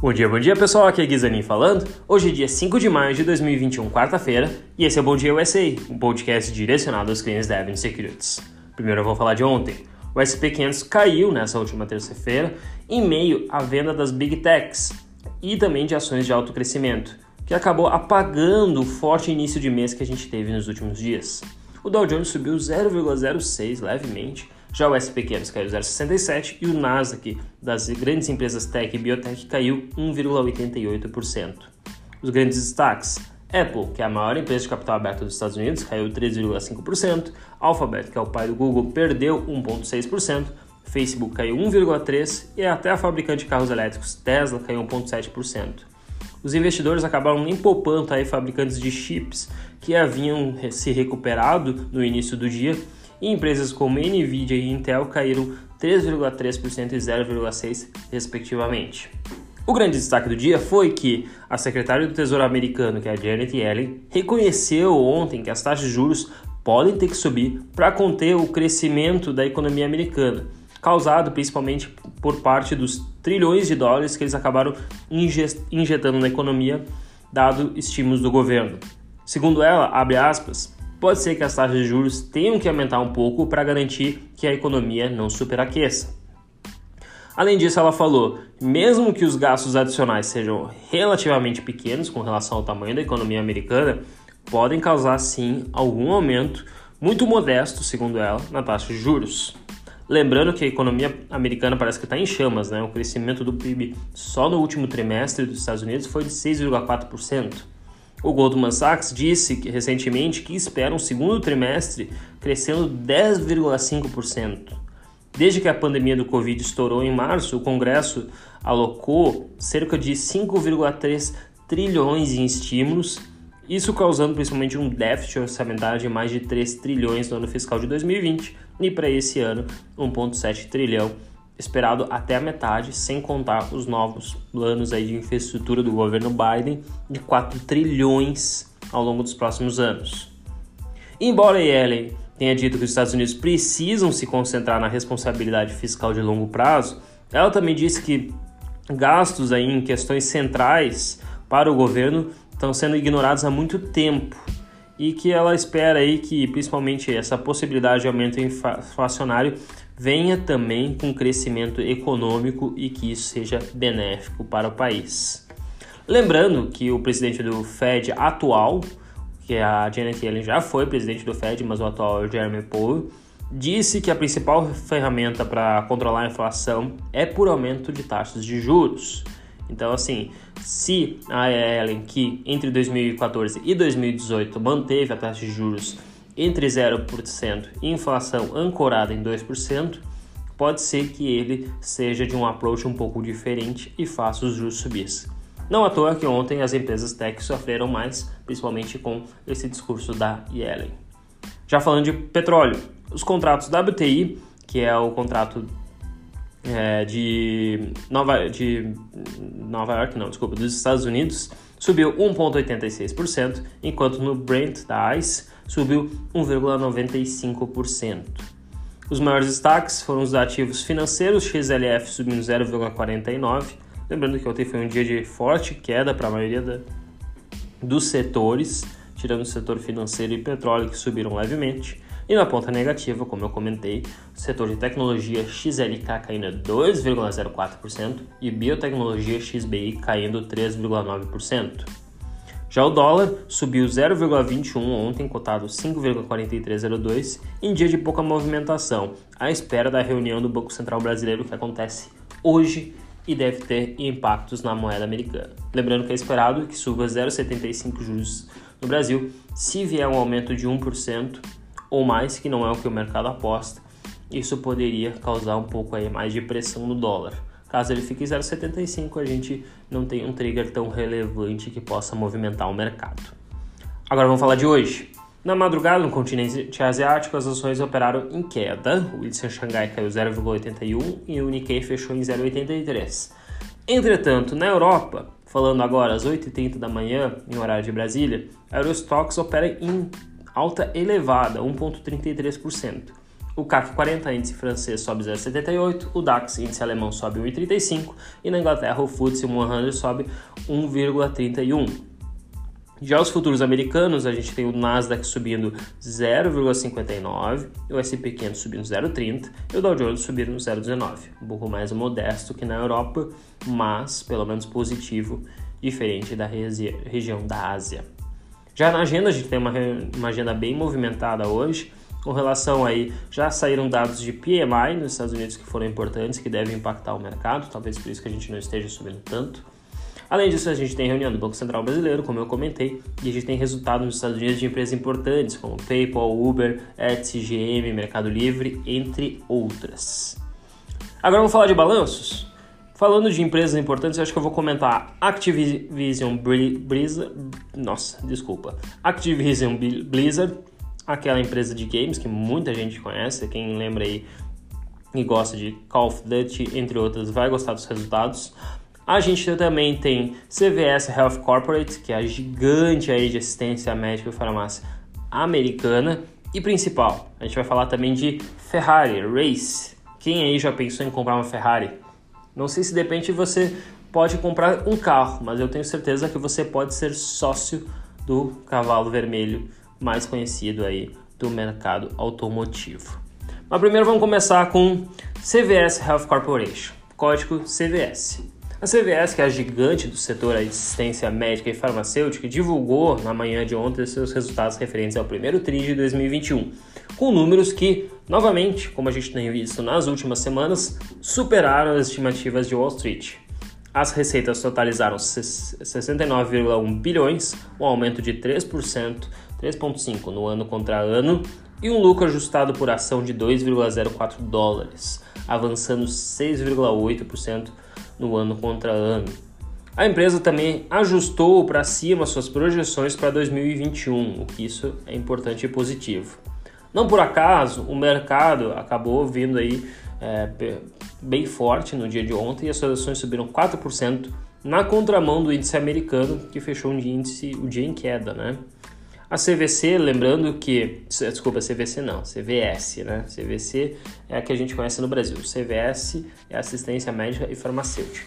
Bom dia, bom dia pessoal, aqui é Guizanin falando. Hoje é dia 5 de maio de 2021, quarta-feira, e esse é o Bom Dia USA, um podcast direcionado aos clientes da Avenue Securities. Primeiro eu vou falar de ontem. O SP500 caiu nessa última terça-feira em meio à venda das Big Techs e também de ações de alto crescimento, que acabou apagando o forte início de mês que a gente teve nos últimos dias. O Dow Jones subiu 0,06 levemente, já o SP 500 caiu 0,67 e o Nasdaq das grandes empresas tech e biotech caiu 1,88%. Os grandes destaques: Apple, que é a maior empresa de capital aberto dos Estados Unidos, caiu 3,5%. Alphabet, que é o pai do Google, perdeu 1,6%. Facebook caiu 1,3% e até a fabricante de carros elétricos Tesla caiu 1,7%. Os investidores acabaram nem poupando aí fabricantes de chips que haviam se recuperado no início do dia e empresas como Nvidia e Intel caíram 3,3% e 0,6% respectivamente. O grande destaque do dia foi que a secretária do Tesouro americano, que é a Janet Yellen, reconheceu ontem que as taxas de juros podem ter que subir para conter o crescimento da economia americana, causado principalmente por parte dos trilhões de dólares que eles acabaram injetando na economia, dado estímulos do governo. Segundo ela, abre aspas, pode ser que as taxas de juros tenham que aumentar um pouco para garantir que a economia não superaqueça. Além disso, ela falou: mesmo que os gastos adicionais sejam relativamente pequenos com relação ao tamanho da economia americana, podem causar sim algum aumento muito modesto, segundo ela, na taxa de juros. Lembrando que a economia americana parece que está em chamas, né? O crescimento do PIB só no último trimestre dos Estados Unidos foi de 6,4%. O Goldman Sachs disse que, recentemente que espera um segundo trimestre crescendo 10,5%. Desde que a pandemia do Covid estourou em março, o Congresso alocou cerca de 5,3 trilhões em estímulos, isso causando principalmente um déficit orçamentário de mais de 3 trilhões no ano fiscal de 2020 e para esse ano 1,7 trilhão esperado até a metade, sem contar os novos planos aí de infraestrutura do governo Biden de 4 trilhões ao longo dos próximos anos. Embora Yellen tenha dito que os Estados Unidos precisam se concentrar na responsabilidade fiscal de longo prazo, ela também disse que gastos aí em questões centrais para o governo estão sendo ignorados há muito tempo e que ela espera aí que principalmente essa possibilidade de aumento inflacionário venha também com crescimento econômico e que isso seja benéfico para o país. Lembrando que o presidente do Fed atual, que é a Janet Yellen já foi presidente do Fed, mas o atual é Jeremy Powell, disse que a principal ferramenta para controlar a inflação é por aumento de taxas de juros. Então, assim, se a Yellen, que entre 2014 e 2018 manteve a taxa de juros entre 0% e inflação ancorada em 2%, pode ser que ele seja de um approach um pouco diferente e faça os juros subir. Não à toa que ontem as empresas tech sofreram mais, principalmente com esse discurso da Yellen. Já falando de petróleo, os contratos WTI, que é o contrato é, de, Nova, de Nova York, não, desculpa, dos Estados Unidos, subiu 1,86%, enquanto no Brent da ICE subiu 1,95%. Os maiores destaques foram os ativos financeiros, XLF subindo 0,49%. Lembrando que ontem foi um dia de forte queda para a maioria da, dos setores, tirando o setor financeiro e petróleo que subiram levemente. E na ponta negativa, como eu comentei, o setor de tecnologia XLK caindo 2,04% e biotecnologia XBI caindo 3,9%. Já o dólar subiu 0,21 ontem, cotado 5,4302, em dia de pouca movimentação, à espera da reunião do Banco Central Brasileiro que acontece hoje e deve ter impactos na moeda americana. Lembrando que é esperado que suba 0,75 juros no Brasil, se vier um aumento de 1% ou mais, que não é o que o mercado aposta, isso poderia causar um pouco aí mais de pressão no dólar. Caso ele fique 0,75, a gente não tem um trigger tão relevante que possa movimentar o mercado. Agora vamos falar de hoje. Na madrugada, no continente asiático, as ações operaram em queda. O índice Xangai caiu 0,81 e o Nikkei fechou em 0,83. Entretanto, na Europa, falando agora às 8h30 da manhã, em horário de Brasília, a Eurostox opera em alta elevada, 1,33%. O CAC 40, índice francês, sobe 0,78, o DAX, índice alemão, sobe 1,35 e na Inglaterra o FTSE 100 sobe 1,31. Já os futuros americanos, a gente tem o Nasdaq subindo 0,59, o S&P 500 subindo 0,30 e o Dow Jones subindo 0,19. Um pouco mais modesto que na Europa, mas pelo menos positivo, diferente da regi região da Ásia. Já na agenda, a gente tem uma, uma agenda bem movimentada hoje, com relação aí, já saíram dados de PMI nos Estados Unidos que foram importantes, que devem impactar o mercado, talvez por isso que a gente não esteja subindo tanto. Além disso, a gente tem reunião do Banco Central Brasileiro, como eu comentei, e a gente tem resultados nos Estados Unidos de empresas importantes, como PayPal, Uber, Etsy, GM, Mercado Livre, entre outras. Agora vamos falar de balanços? Falando de empresas importantes, eu acho que eu vou comentar Activision Blizzard, nossa, desculpa, Activision Blizzard, aquela empresa de games que muita gente conhece, quem lembra aí e gosta de Call of Duty, entre outras, vai gostar dos resultados. A gente também tem CVS Health Corporate, que é a gigante aí de assistência médica e farmácia americana. E principal, a gente vai falar também de Ferrari Race. Quem aí já pensou em comprar uma Ferrari? Não sei se depende você pode comprar um carro, mas eu tenho certeza que você pode ser sócio do cavalo vermelho mais conhecido aí do mercado automotivo. Mas primeiro vamos começar com CVS Health Corporation, código CVS. A CVS, que é a gigante do setor de assistência médica e farmacêutica, divulgou na manhã de ontem seus resultados referentes ao primeiro TRI de 2021, com números que, novamente, como a gente tem visto nas últimas semanas, superaram as estimativas de Wall Street. As receitas totalizaram 69,1 bilhões, um aumento de 3%, 3,5% no ano contra ano, e um lucro ajustado por ação de 2,04 dólares, avançando 6,8% no ano contra ano. A empresa também ajustou para cima suas projeções para 2021, o que isso é importante e positivo. Não por acaso, o mercado acabou vindo aí é, bem forte no dia de ontem e as suas ações subiram 4% na contramão do índice americano, que fechou um índice, o dia em queda, né? A CVC, lembrando que, desculpa, CVC não, CVS, né? CVC é a que a gente conhece no Brasil. CVS é assistência médica e farmacêutica.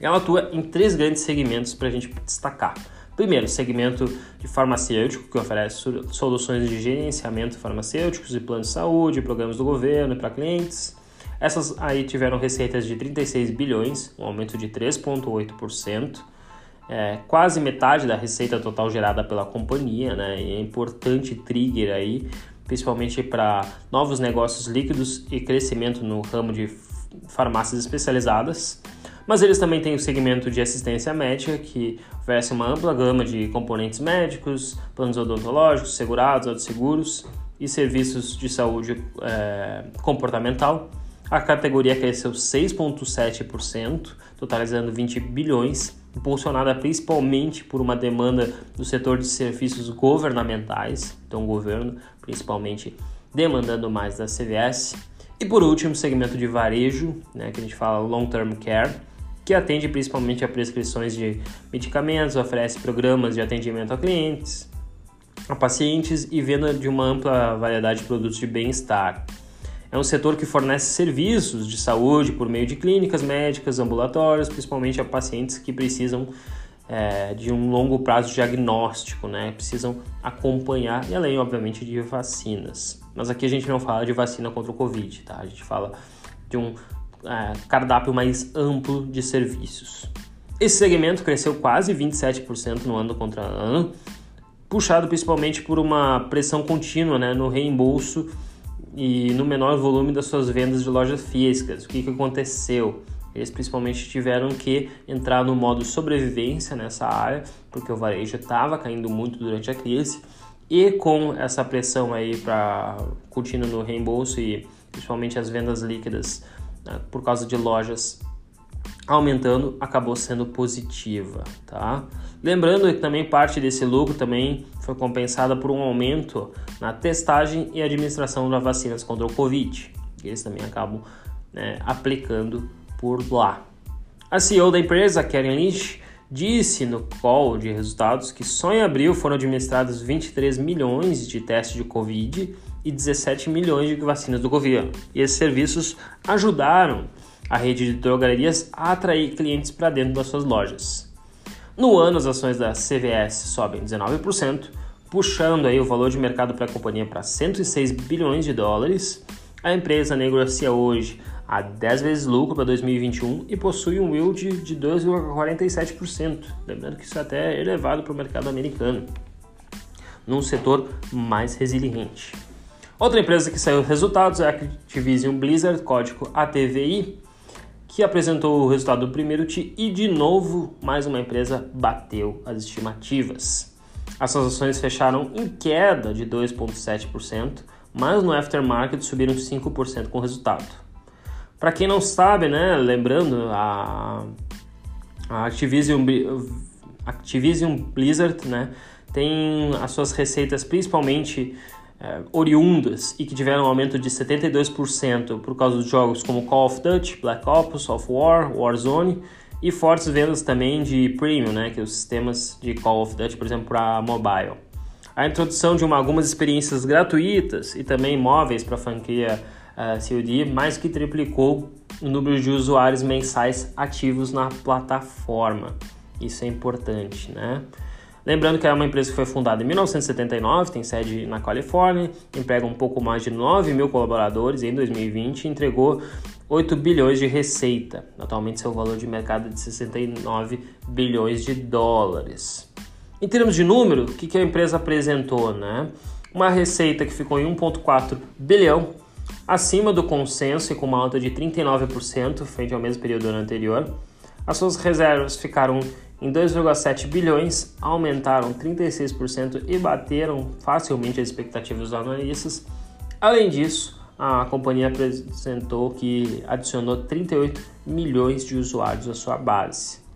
Ela atua em três grandes segmentos para a gente destacar. Primeiro, segmento de farmacêutico, que oferece soluções de gerenciamento farmacêuticos e planos de saúde, programas do governo para clientes. Essas aí tiveram receitas de 36 bilhões, um aumento de 3,8% é, quase metade da receita total gerada pela companhia, né? E é importante trigger aí, principalmente para novos negócios líquidos e crescimento no ramo de farmácias especializadas. Mas eles também têm o segmento de assistência médica, que oferece uma ampla gama de componentes médicos, planos odontológicos, segurados, autosseguros e serviços de saúde é, comportamental. A categoria cresceu 6,7%, totalizando 20 bilhões impulsionada principalmente por uma demanda do setor de serviços governamentais, então o governo principalmente demandando mais da CVS. E por último, segmento de varejo, né, que a gente fala long term care, que atende principalmente a prescrições de medicamentos, oferece programas de atendimento a clientes, a pacientes e venda de uma ampla variedade de produtos de bem-estar. É um setor que fornece serviços de saúde por meio de clínicas médicas, ambulatórios, principalmente a pacientes que precisam é, de um longo prazo diagnóstico, né? Precisam acompanhar, e além, obviamente, de vacinas. Mas aqui a gente não fala de vacina contra o Covid, tá? A gente fala de um é, cardápio mais amplo de serviços. Esse segmento cresceu quase 27% no ano contra ano, puxado principalmente por uma pressão contínua né, no reembolso e no menor volume das suas vendas de lojas físicas. O que, que aconteceu? Eles principalmente tiveram que entrar no modo sobrevivência nessa área, porque o varejo estava caindo muito durante a crise e com essa pressão aí para contínua no reembolso e principalmente as vendas líquidas né, por causa de lojas aumentando, acabou sendo positiva, tá? Lembrando que também parte desse lucro também foi compensada por um aumento na testagem e administração das vacinas contra o Covid. Eles também acabam né, aplicando por lá. A CEO da empresa, Karen Lynch, disse no call de resultados que só em abril foram administrados 23 milhões de testes de Covid e 17 milhões de vacinas do governo. E esses serviços ajudaram a rede de drogarias a atrair clientes para dentro das suas lojas. No ano, as ações da CVS sobem 19%, puxando aí o valor de mercado para a companhia para 106 bilhões de dólares. A empresa negocia hoje a 10 vezes lucro para 2021 e possui um yield de 2,47%. Lembrando que isso até é elevado para o mercado americano, num setor mais resiliente. Outra empresa que saiu resultados é a Activision Blizzard, código ATVI, que apresentou o resultado do primeiro TI e de novo mais uma empresa bateu as estimativas. As ações fecharam em queda de 2,7%, mas no aftermarket subiram 5% com o resultado. Para quem não sabe, né, lembrando, a, a Activision, Activision Blizzard né, tem as suas receitas principalmente é, oriundas e que tiveram um aumento de 72% por causa dos jogos como Call of Duty, Black Ops, of War, Warzone e fortes vendas também de Premium, né, que é os sistemas de Call of Duty, por exemplo, para mobile. A introdução de uma, algumas experiências gratuitas e também móveis para a franquia uh, COD mais que triplicou o número de usuários mensais ativos na plataforma. Isso é importante, né? Lembrando que é uma empresa que foi fundada em 1979, tem sede na Califórnia, emprega um pouco mais de 9 mil colaboradores em 2020 e entregou 8 bilhões de receita. Atualmente seu valor de mercado é de 69 bilhões de dólares. Em termos de número, o que a empresa apresentou? Né? Uma receita que ficou em 1,4 bilhão, acima do consenso e com uma alta de 39% frente ao mesmo período anterior. As suas reservas ficaram em 2,7 bilhões, aumentaram 36% e bateram facilmente as expectativas dos analistas. Além disso, a companhia apresentou que adicionou 38 milhões de usuários à sua base.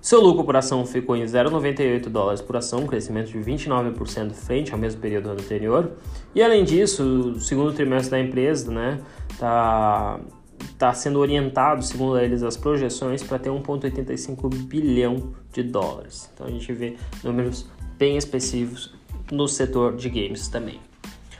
Seu lucro por ação ficou em 0,98 dólares por ação, um crescimento de 29% frente ao mesmo período anterior. E além disso, o segundo trimestre da empresa né, tá está sendo orientado, segundo eles, as projeções para ter 1,85 bilhão de dólares. Então a gente vê números bem específicos no setor de games também.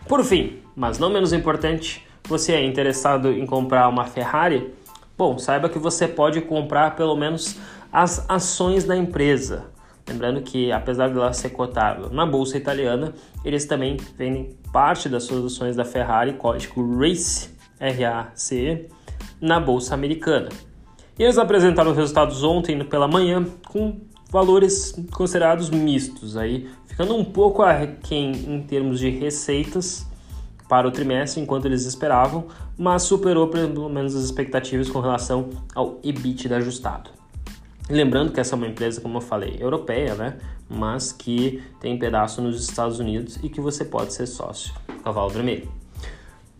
Por fim, mas não menos importante, você é interessado em comprar uma Ferrari? Bom, saiba que você pode comprar pelo menos as ações da empresa. Lembrando que, apesar de ela ser cotada na bolsa italiana, eles também vendem parte das suas ações da Ferrari, código RACE, R-A-C-E, na bolsa americana. E eles apresentaram os resultados ontem pela manhã com valores considerados mistos, aí ficando um pouco aquém em termos de receitas para o trimestre, enquanto eles esperavam, mas superou pelo menos as expectativas com relação ao EBITDA ajustado. Lembrando que essa é uma empresa, como eu falei, europeia, né? mas que tem pedaço nos Estados Unidos e que você pode ser sócio Cavalo Vermelho.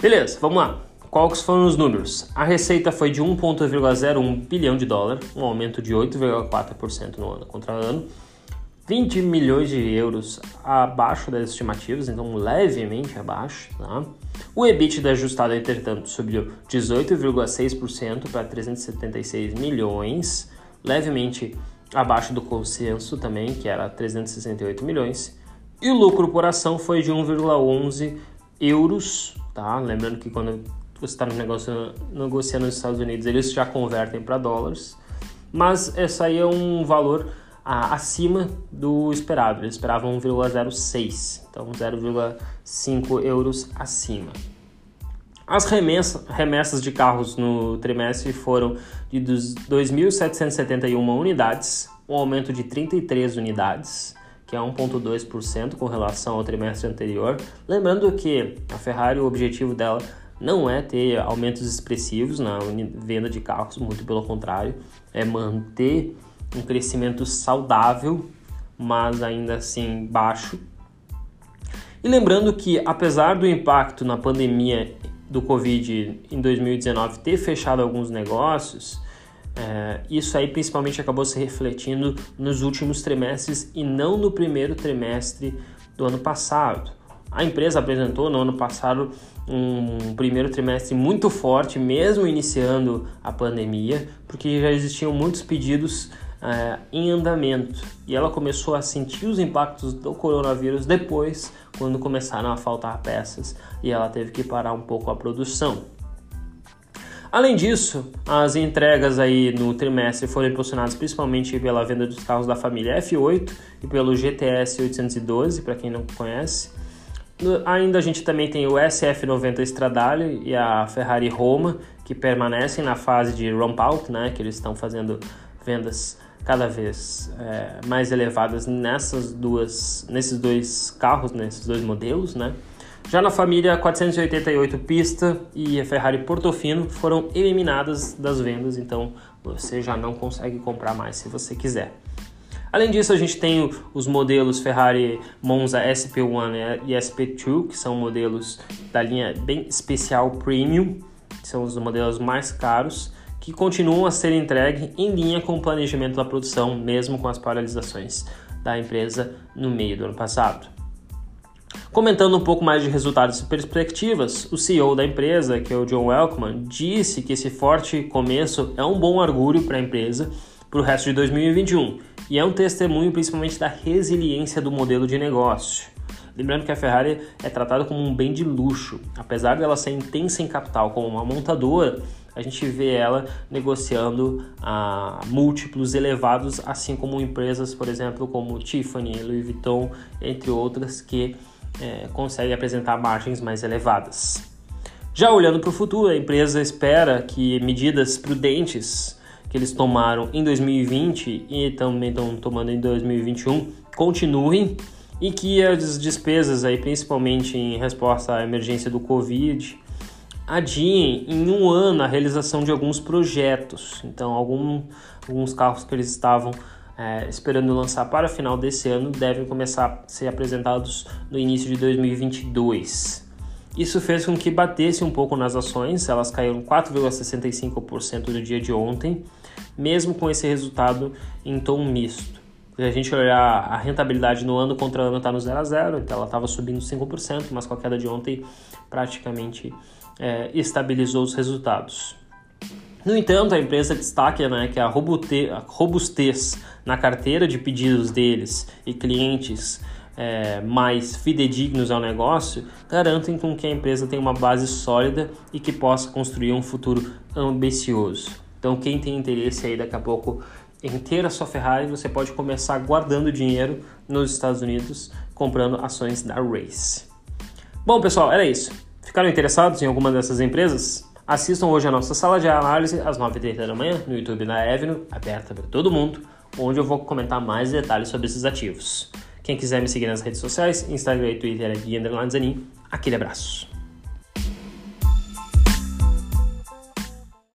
Beleza, vamos lá. Quais foram os números? A receita foi de 1,01 bilhão de dólar, um aumento de 8,4% no ano contra ano. 20 milhões de euros abaixo das estimativas, então levemente abaixo. Tá? O EBITDA ajustado, entretanto, subiu 18,6% para 376 milhões, levemente abaixo do consenso também, que era 368 milhões. E o lucro por ação foi de 1,11 euros, tá? Lembrando que quando você está negócio negociando nos Estados Unidos, eles já convertem para dólares, mas essa aí é um valor ah, acima do esperado. Eles esperavam 1,06, então 0,5 euros acima. As remessas, remessas de carros no trimestre foram de 2.771 unidades, um aumento de 33 unidades, que é 1,2% com relação ao trimestre anterior. Lembrando que a Ferrari, o objetivo dela não é ter aumentos expressivos na venda de carros, muito pelo contrário, é manter um crescimento saudável, mas ainda assim baixo. E lembrando que, apesar do impacto na pandemia do Covid em 2019 ter fechado alguns negócios, é, isso aí principalmente acabou se refletindo nos últimos trimestres e não no primeiro trimestre do ano passado. A empresa apresentou no ano passado um primeiro trimestre muito forte, mesmo iniciando a pandemia, porque já existiam muitos pedidos é, em andamento e ela começou a sentir os impactos do coronavírus depois, quando começaram a faltar peças e ela teve que parar um pouco a produção. Além disso, as entregas aí no trimestre foram impulsionadas principalmente pela venda dos carros da família F8 e pelo GTS 812, para quem não conhece. Ainda a gente também tem o SF90 Stradale e a Ferrari Roma, que permanecem na fase de ramp out, né, que eles estão fazendo vendas cada vez é, mais elevadas nessas duas, nesses dois carros, nesses dois modelos, né? Já na família 488 Pista e a Ferrari Portofino foram eliminadas das vendas, então você já não consegue comprar mais se você quiser. Além disso, a gente tem os modelos Ferrari Monza SP1 e SP2, que são modelos da linha bem especial Premium, que são os modelos mais caros que continuam a ser entregues em linha com o planejamento da produção, mesmo com as paralisações da empresa no meio do ano passado. Comentando um pouco mais de resultados e perspectivas, o CEO da empresa, que é o John Welkman, disse que esse forte começo é um bom orgulho para a empresa para o resto de 2021 e é um testemunho principalmente da resiliência do modelo de negócio. Lembrando que a Ferrari é tratada como um bem de luxo, apesar dela ser intensa em capital como uma montadora, a gente vê ela negociando a múltiplos elevados, assim como empresas, por exemplo, como Tiffany, Louis Vuitton, entre outras, que é, conseguem apresentar margens mais elevadas. Já olhando para o futuro, a empresa espera que medidas prudentes que eles tomaram em 2020 e também estão tomando em 2021 continuem e que as despesas aí, principalmente em resposta à emergência do Covid, adiem em um ano a realização de alguns projetos. Então, algum, alguns carros que eles estavam é, esperando lançar para o final desse ano devem começar a ser apresentados no início de 2022. Isso fez com que batesse um pouco nas ações, elas caíram 4,65% no dia de ontem, mesmo com esse resultado em tom misto. Se a gente olhar a rentabilidade no ano contra ano está no 0 a 0, então ela estava subindo 5%, mas com a queda de ontem praticamente é, estabilizou os resultados. No entanto, a empresa destaca né, que a robustez na carteira de pedidos deles e clientes é, mais fidedignos ao negócio garantem com que a empresa tenha uma base sólida e que possa construir um futuro ambicioso. Então, quem tem interesse aí daqui a pouco em ter a sua Ferrari, você pode começar guardando dinheiro nos Estados Unidos comprando ações da Race. Bom, pessoal, era isso. Ficaram interessados em alguma dessas empresas? Assistam hoje a nossa sala de análise às 9h30 da manhã no YouTube da Avenue, aberta para todo mundo, onde eu vou comentar mais detalhes sobre esses ativos. Quem quiser me seguir nas redes sociais, Instagram e Twitter é Gui Zanin. Aquele abraço.